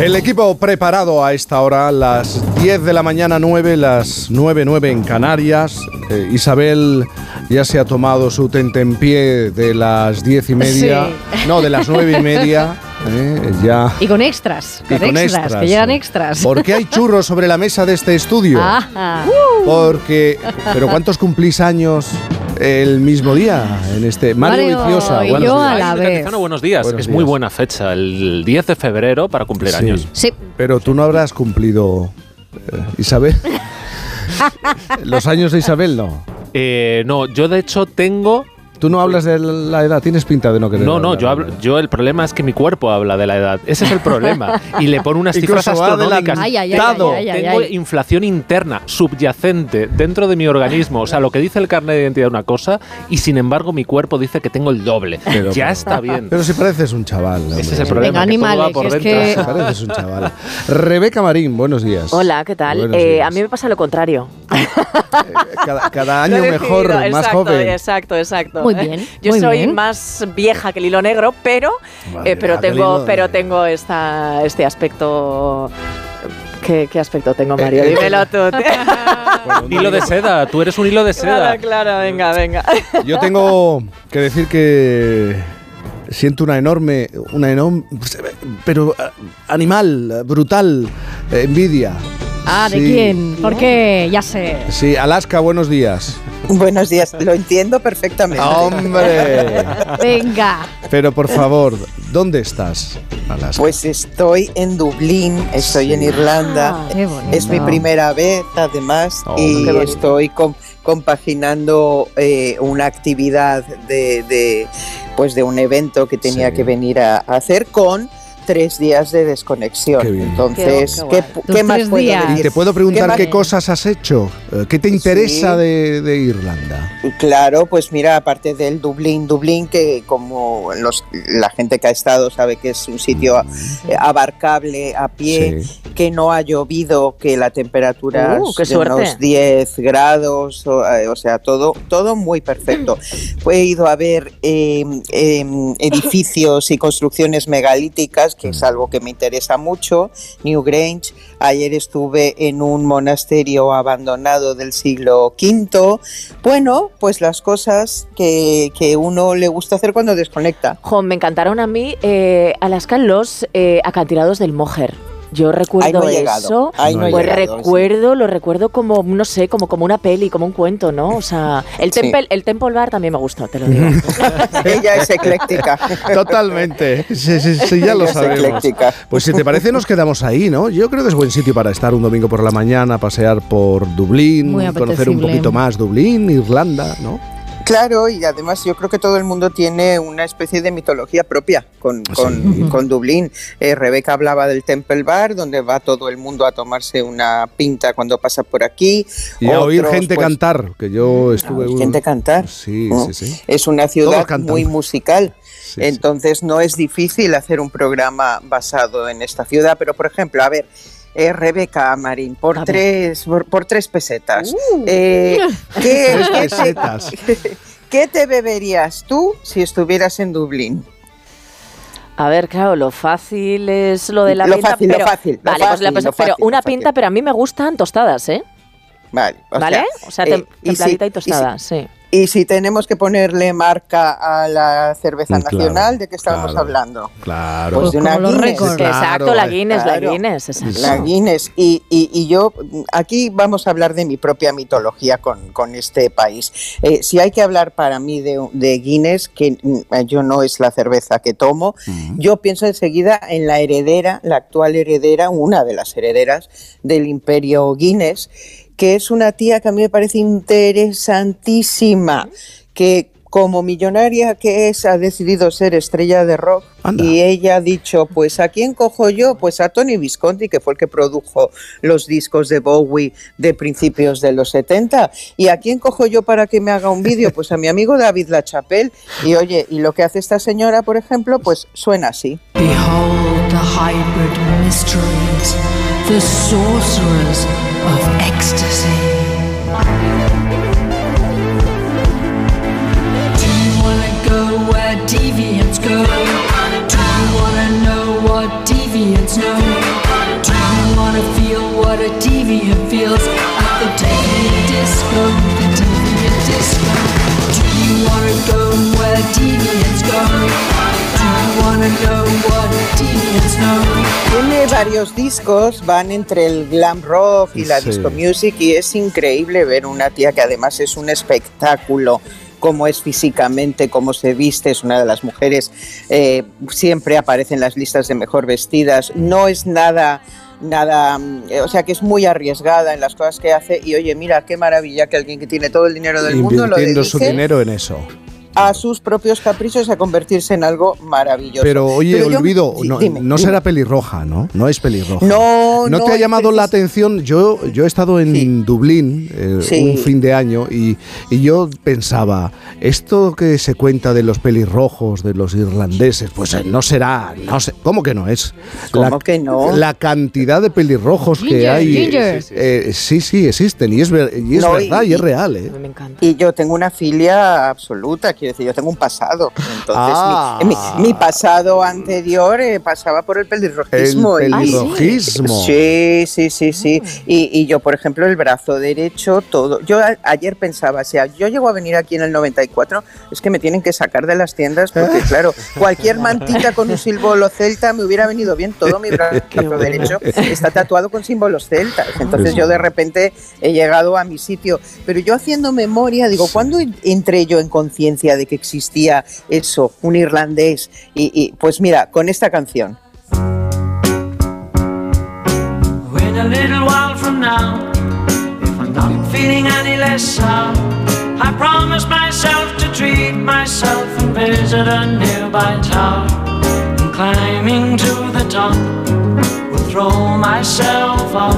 El equipo preparado a esta hora, las 10 de la mañana 9, las 9, 9 en Canarias. Eh, Isabel ya se ha tomado su tentempié de las 10 y media. Sí. No, de las 9 y media. eh, ya. Y con extras, Y con, extras, que llegan extras. ¿Por qué hay churros sobre la mesa de este estudio? Ajá. Porque. ¿Pero cuántos cumplís años el mismo día? En este. Mario, Mario Viciosa, y buenos yo días. a la vez. Buenos días. Buenos es días. muy buena fecha, el 10 de febrero para cumplir Sí. años. Sí, Pero tú no habrás cumplido. eh, Isabel. Los años de Isabel no. Eh, no, yo de hecho tengo... Tú no hablas de la edad, tienes pinta de no querer. No, no, yo hablo, yo el problema es que mi cuerpo habla de la edad. Ese es el problema. Y le pone unas cifras astronómicas. Ay, ay, ay, Dado. ay, ay, Tengo ay. inflación interna, subyacente, dentro de mi organismo. O sea, lo que dice el carnet de identidad es una cosa y sin embargo mi cuerpo dice que tengo el doble. Pero- ya pero- está bien. Pero si pareces un chaval. hombre. Ese es el problema. Venga, que todo va animales, por es dentro. que- Si pareces un chaval. Rebeca Marín, buenos días. Hola, ¿qué tal? Eh, a mí me pasa lo contrario. Eh, cada, año mejor, decidido, más exacto, joven. Exacto, exacto. Muy ¿eh? bien, Yo muy soy bien. más vieja que el hilo negro, pero, eh, pero tengo, pero tengo esta, este aspecto. ¿Qué, qué aspecto tengo, Mario? Eh, eh, Dímelo tú. Bueno, no Hilo de seda, tú eres un hilo de seda. claro, claro, venga, venga. Yo tengo que decir que siento una enorme, una enorme, pero eh, animal, brutal eh, envidia. Ah, ¿de Sí. quién? ¿Por qué? Ya sé. Sí, Alaska, buenos días. Buenos días, lo entiendo perfectamente. ¡Hombre! Venga. Pero por favor, ¿dónde estás, Alaska? Pues estoy en Dublín, estoy en Irlanda. Ah, qué bonito. es mi primera vez, además, Oh, y estoy com- compaginando eh, una actividad de, de, pues de un evento que tenía Sí. que venir a, a hacer con tres días de desconexión. Qué bien. Entonces, Qué- qué ¿qué, qué más puedo días. ¿Y te puedo preguntar qué cosas has hecho? Eh, ¿Qué te interesa Sí. de, de Irlanda? Claro, pues mira, aparte del Dublín, Dublín, que como los, la gente que ha estado sabe que es un sitio abarcable a pie. Sí. que no ha llovido, que la temperatura Uh, es de unos 10 grados, o, eh, o sea, todo, todo muy perfecto. He ido a ver eh, em, edificios y construcciones megalíticas, que Mm. es algo que me interesa mucho, Newgrange. Ayer estuve en un monasterio abandonado del siglo V. Bueno, pues las cosas que, que uno le gusta hacer cuando desconecta. Jo, me encantaron a mí, eh, Alaska, los eh, acantilados del Moher. Yo recuerdo Ahí no eso. Ahí no Pues llegado, sí. recuerdo, lo recuerdo como, no sé, como, como una peli, como un cuento, ¿no? O sea, el, Sí. temple, el Temple Bar también me gustó, te lo digo. Ella es ecléctica. Totalmente. Sí, sí, sí, ya lo Ella sabemos. ecléctica. Pues si te parece, nos quedamos ahí, ¿no? Yo creo que es buen sitio para estar un domingo por la mañana, pasear por Dublín, conocer un poquito más Dublín, Irlanda, ¿no? Claro, y además yo creo que todo el mundo tiene una especie de mitología propia con, con, Sí. con Dublín. Eh, Rebeca hablaba del Temple Bar, donde va todo el mundo a tomarse una pinta cuando pasa por aquí. Y a oír gente pues, cantar, que yo estuve... a oír un- gente cantar. Sí, ¿no? sí, sí. Es una ciudad muy musical. Sí, sí. Entonces no es difícil hacer un programa basado en esta ciudad, pero por ejemplo, a ver, eh, Rebeca Marín, por tres, por, por tres pesetas. eh, ¿qué, Tres qué pesetas. te, qué te beberías tú si estuvieras en Dublín? A ver, claro, lo fácil es lo de la Lo pinta. fácil, lo pero, fácil, lo Vale, pues fácil, la- pues- lo pero fácil, una lo fácil. pinta, pero a mí me gustan tostadas, ¿eh? Vale, o ¿Vale? sea, o sea, eh, tem- y si- templadita y y si- tostada, sí. Y si tenemos que ponerle marca a la cerveza Mm, claro, nacional, ¿de qué estábamos claro. hablando? Claro. Pues de Como una Guinness. Claro, exacto, la Guinness, claro. la Guinness, exacto. La Guinness. Y, y- y yo, aquí vamos a hablar de mi propia mitología con, con este país. Eh, si hay que hablar para mí de, de Guinness, que mm, yo no es la cerveza que tomo, yo pienso enseguida en la heredera, la actual heredera, una de las herederas del imperio Guinness, que es una tía que a mí me parece interesantísima, que como millonaria que es, ha decidido ser estrella de rock Anda. y ella ha dicho, pues ¿a quién cojo yo? Pues a Tony Visconti, que fue el que produjo los discos de Bowie de principios de los 70. ¿Y a quién cojo yo para que me haga un vídeo? Pues a mi amigo David Lachapelle. Y oye, y lo que hace esta señora, por ejemplo, pues suena así. Behold the hybrid mysteries, the sorcerers of ecstasy. Do you wanna go where deviants go? Do you wanna know what deviants know? Do you wanna feel what a deviant feels at the deviant disco? The deviant disco. Do you wanna go where deviants go? Do you wanna know what deviants varios discos, van entre el glam rock y la Sí. disco music y es increíble ver una tía que además es un espectáculo cómo es físicamente, cómo se viste, es una de las mujeres, eh, siempre aparece en las listas de mejor vestidas, no es nada, nada, mm, eh, o sea que es muy arriesgada en las cosas que hace y oye, mira, qué maravilla que alguien que tiene todo el dinero del mundo lo Invirtiendo su dedique dinero en eso. A sus propios caprichos a convertirse en algo maravilloso. Pero oye, Pero yo- olvido, no, dime, no dime. será pelirroja, ¿no? No es pelirroja. No, ¿No no, te ha llamado la atención? Yo, yo he estado en Sí. Dublín eh, Sí. un fin de año y, y yo pensaba, esto que se cuenta de los pelirrojos, de los irlandeses, pues eh, no será, no sé, ¿cómo que no es? ¿Cómo que no? La cantidad de pelirrojos que Ginger, hay. ginger. eh, sí, sí, existen y es, ver- y es No, verdad y, y- es real. ¿eh? Me encanta. Y yo tengo una filia absoluta, quiero decir, yo tengo un pasado. Entonces, Ah. mi, mi- mi pasado anterior eh, pasaba por el pelirrojismo. El y- pelirrojismo. Sí, sí, sí, sí. Y, y yo, por ejemplo, el brazo derecho, todo. Yo a- ayer pensaba, si yo llego a venir aquí en el 94, es que me tienen que sacar de las tiendas porque, claro, cualquier mantita con un símbolo celta me hubiera venido bien. Todo mi brazo derecho está tatuado con símbolos celtas. Entonces yo de repente he llegado a mi sitio. Pero yo haciendo memoria, digo, ¿cuándo entré yo en conciencia de que existía eso, un irlandés? Y, y, pues mira, con esta canción. And climbing to the top, will throw myself off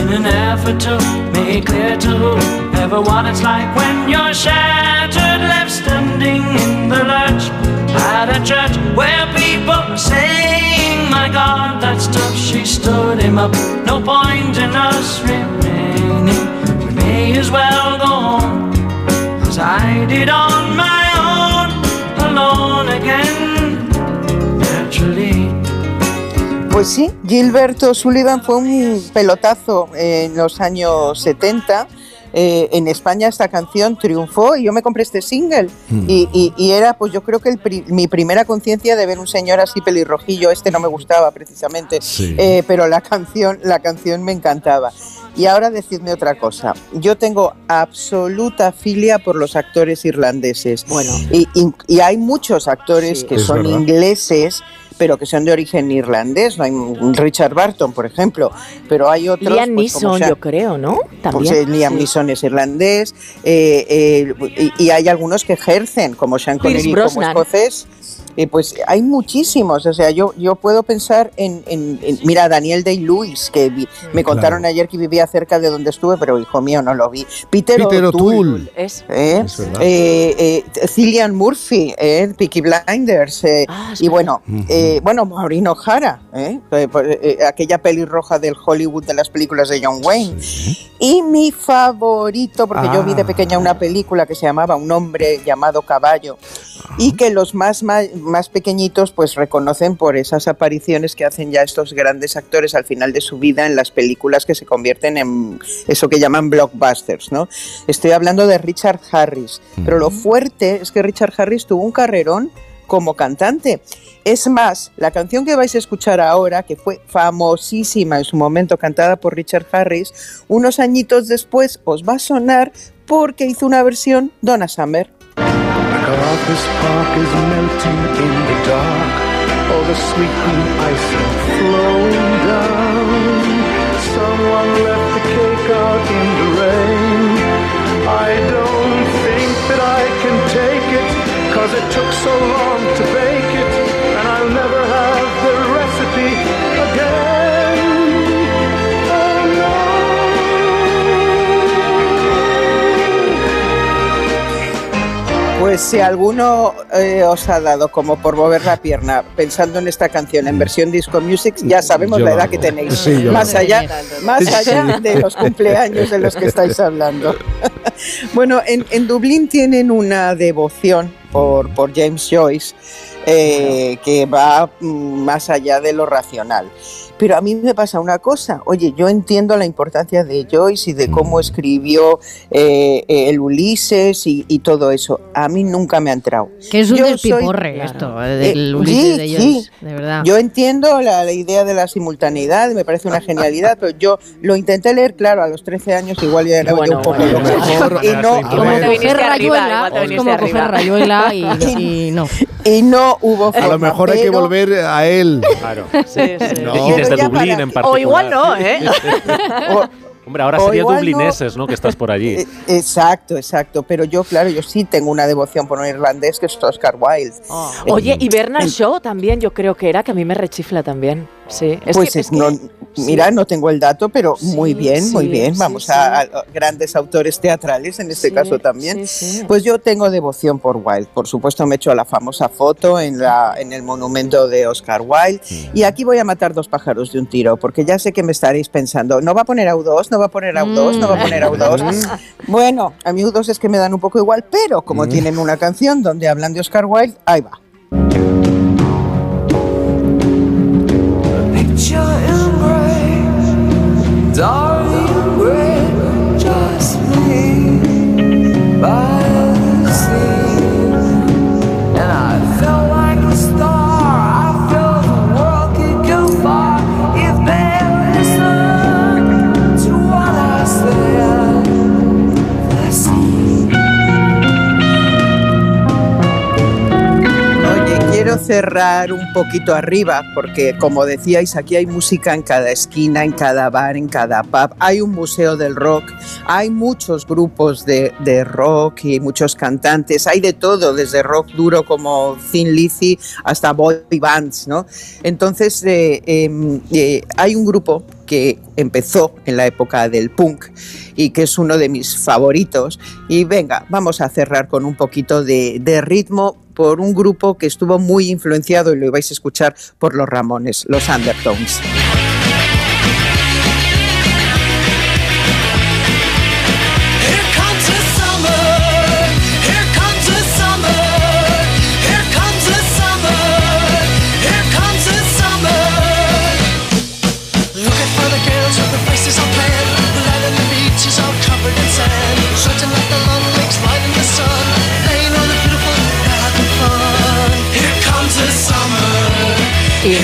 in an effort to make clear to what it's like when you're shattered, left standing in the lurch at a church where people are saying, My God, that stuff she stood him up. No point in us remaining. We may as well go as I did on my own, alone again, naturally. Pues sí, Gilberto Sullivan fue un pelotazo en los años 70. Eh, en España esta canción triunfó y yo me compré este single y, y- y era pues yo creo que el pri- mi primera conciencia de ver un señor así pelirrojillo este no me gustaba precisamente Sí. eh, pero la canción la canción me encantaba y ahora decidme otra cosa yo tengo absoluta filia por los actores irlandeses Bueno. y, y- y hay muchos actores Sí. que son verdad. ingleses pero que son de origen irlandés. No hay Richard Barton, por ejemplo, pero hay otros. Liam pues, Neeson, Sean- yo creo, ¿no? pues, También. eh, Liam Sí. Neeson es irlandés eh, eh, y, y hay algunos que ejercen, como Sean Connery como escocés. Y pues hay muchísimos, o sea, yo, yo puedo pensar en, en- en- mira, Daniel Day-Lewis, que vi- me contaron ayer que vivía cerca de donde estuve, pero hijo mío, no lo vi. Peter, Peter O'Toole. Es. ¿eh? Es. Eh, eh, Cillian Murphy, eh, Peaky Blinders, eh, Ah, y bueno, eh, bueno, Maureen O'Hara, eh, eh, eh, aquella pelirroja del Hollywood de las películas de John Wayne. Y mi favorito, porque yo vi de Ah. pequeña una película que se llamaba Un hombre llamado caballo, y que los más, más, pequeñitos pues reconocen por esas apariciones que hacen ya estos grandes actores al final de su vida en las películas que se convierten en eso que llaman blockbusters, ¿no? Estoy hablando de Richard Harris, pero lo fuerte es que Richard Harris tuvo un carrerón como cantante. Es más, la canción que vais a escuchar ahora, que fue famosísima en su momento, cantada por Richard Harris, unos añitos después os va a sonar porque hizo una versión Donna Summer. MacArthur's Park is melting in the dark. All the sweet green ice is flowing down. Someone left the cake out in the rain. I don't think that I can take it, cause it took so long si alguno eh, os ha dado como por mover la pierna pensando en esta canción en versión disco music, ya sabemos Yo la edad que tenéis. Sí, más allá, más allá de los cumpleaños de los que estáis hablando. bueno, en, en Dublín tienen una devoción por, por James Joyce. Eh, que va mm, más allá de lo racional. Pero a mí me pasa una cosa, oye, yo entiendo la importancia de Joyce y de cómo escribió eh, el Ulises y, y todo eso. A mí nunca me ha entrado. Que es un Yo despiporre soy- esto, eh, del Eh, Ulises sí, de sí. Joyce, de verdad. Yo entiendo la, la idea de la simultaneidad, me parece una genialidad, pero yo lo intenté leer, claro, a los 13 años igual ya era Bueno, un poco bueno, loco. mejor- y no, como coger rayuela, como coger rayuela y, y no. Y no hubo A forma, lo mejor hay que volver a él. Claro. Sí, sí. No. Y desde Dublín para- en particular. O igual no, ¿eh? o- Hombre, ahora sería no. dublineses, ¿no? Que estás por allí. eh, exacto, exacto. Pero yo, claro, yo sí tengo una devoción por un irlandés que es Oscar Wilde. Oye, y Bernard Shaw también, yo creo que era, que a mí me rechifla también. Sí, es pues que, es- es que- sí. mira, no tengo el dato, pero muy Sí, bien, muy bien. Vamos sí. A, a grandes autores teatrales, en este Sí, caso también. sí, sí. Pues yo tengo devoción por Wilde. Por supuesto, me he hecho la famosa foto en, la, en el monumento de Oscar Wilde. Y aquí voy a matar dos pájaros de un tiro, porque ya sé que me estaréis pensando, ¿no va a poner A2? ¿No va a poner A2? ¿No va a poner A2? bueno, a mí U2 es que me dan un poco igual, pero como tienen una canción donde hablan de Oscar Wilde, ahí va. Darling just me. By cerrar un poquito arriba porque, como decíais, aquí hay música en cada esquina, en cada bar, en cada pub. Hay un museo del rock, hay muchos grupos de, rock y muchos cantantes. Hay de todo, desde rock duro como Thin Lizzy hasta boy bands, ¿no? Entonces, eh, em, eh, hay un grupo que empezó en la época del punk y que es uno de mis favoritos. Y venga, vamos a cerrar con un poquito de ritmo por un grupo que estuvo muy influenciado, y lo vais a escuchar, por los Ramones, los Undertones.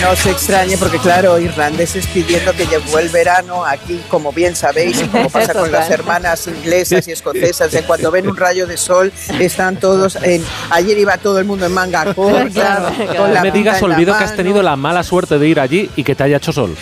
No os extrañe porque, claro, irlandeses pidiendo que llegó el verano aquí, como bien sabéis, y como pasa con las hermanas inglesas y escocesas, en cuando ven un rayo de sol, están todos en... Ayer iba todo el mundo en manga corta, Claro, con claro. la No me digas, olvido que has tenido la mala suerte de ir allí y que te haya hecho sol.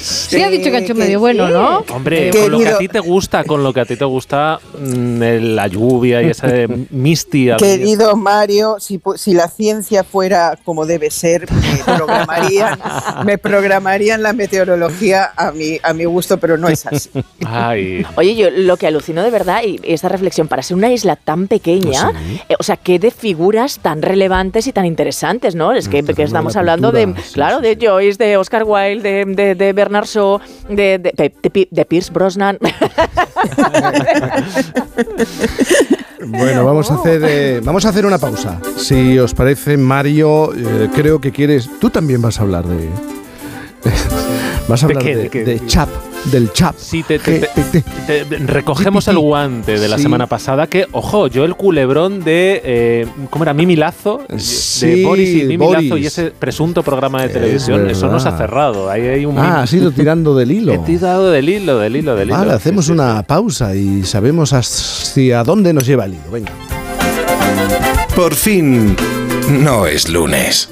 Sí, ha dicho que ha hecho que- medio bueno, ¿no? Hombre, Querido- con lo que a ti te gusta, con lo que a ti te gusta, mm, el- la lluvia y ese misty. Querido Mario, si, si la ciencia fuera como debe ser, me programarían, me programarían la meteorología a mi, a mi gusto, pero no es así. Ay. Oye, yo lo que alucino de verdad, y esta reflexión, para ser una isla tan pequeña, eh, o sea, qué de figuras tan relevantes y tan interesantes, ¿no? Es que, que estamos la hablando de, cultura, sí, claro, sí, de Joyce, de Oscar Wilde, de, de, de Bernard Shaw, de, de, de, de Pi- de Pierce Brosnan. Bueno, vamos a hacer eh, vamos a hacer una pausa. Si os parece, Mario, eh, creo que quieres. Tú también vas a hablar de. vas a ¿De hablar qué? de, ¿De qué? de chap, del chap. Sí, te, te- te- te- te- recogemos el guante de la Sí. semana pasada que, ojo, yo el culebrón de, eh, ¿cómo era? Mimi Lazo, de Boris y Mimi Boris. Lazo y ese presunto programa de Es televisión, eso nos ha cerrado. Ahí hay un... Ah, has ido tirando del hilo. He tirado del hilo, del hilo, del hilo. Vale, hacemos sí, una pausa y sabemos hacia dónde nos lleva el hilo. Venga. Por fin, no es lunes.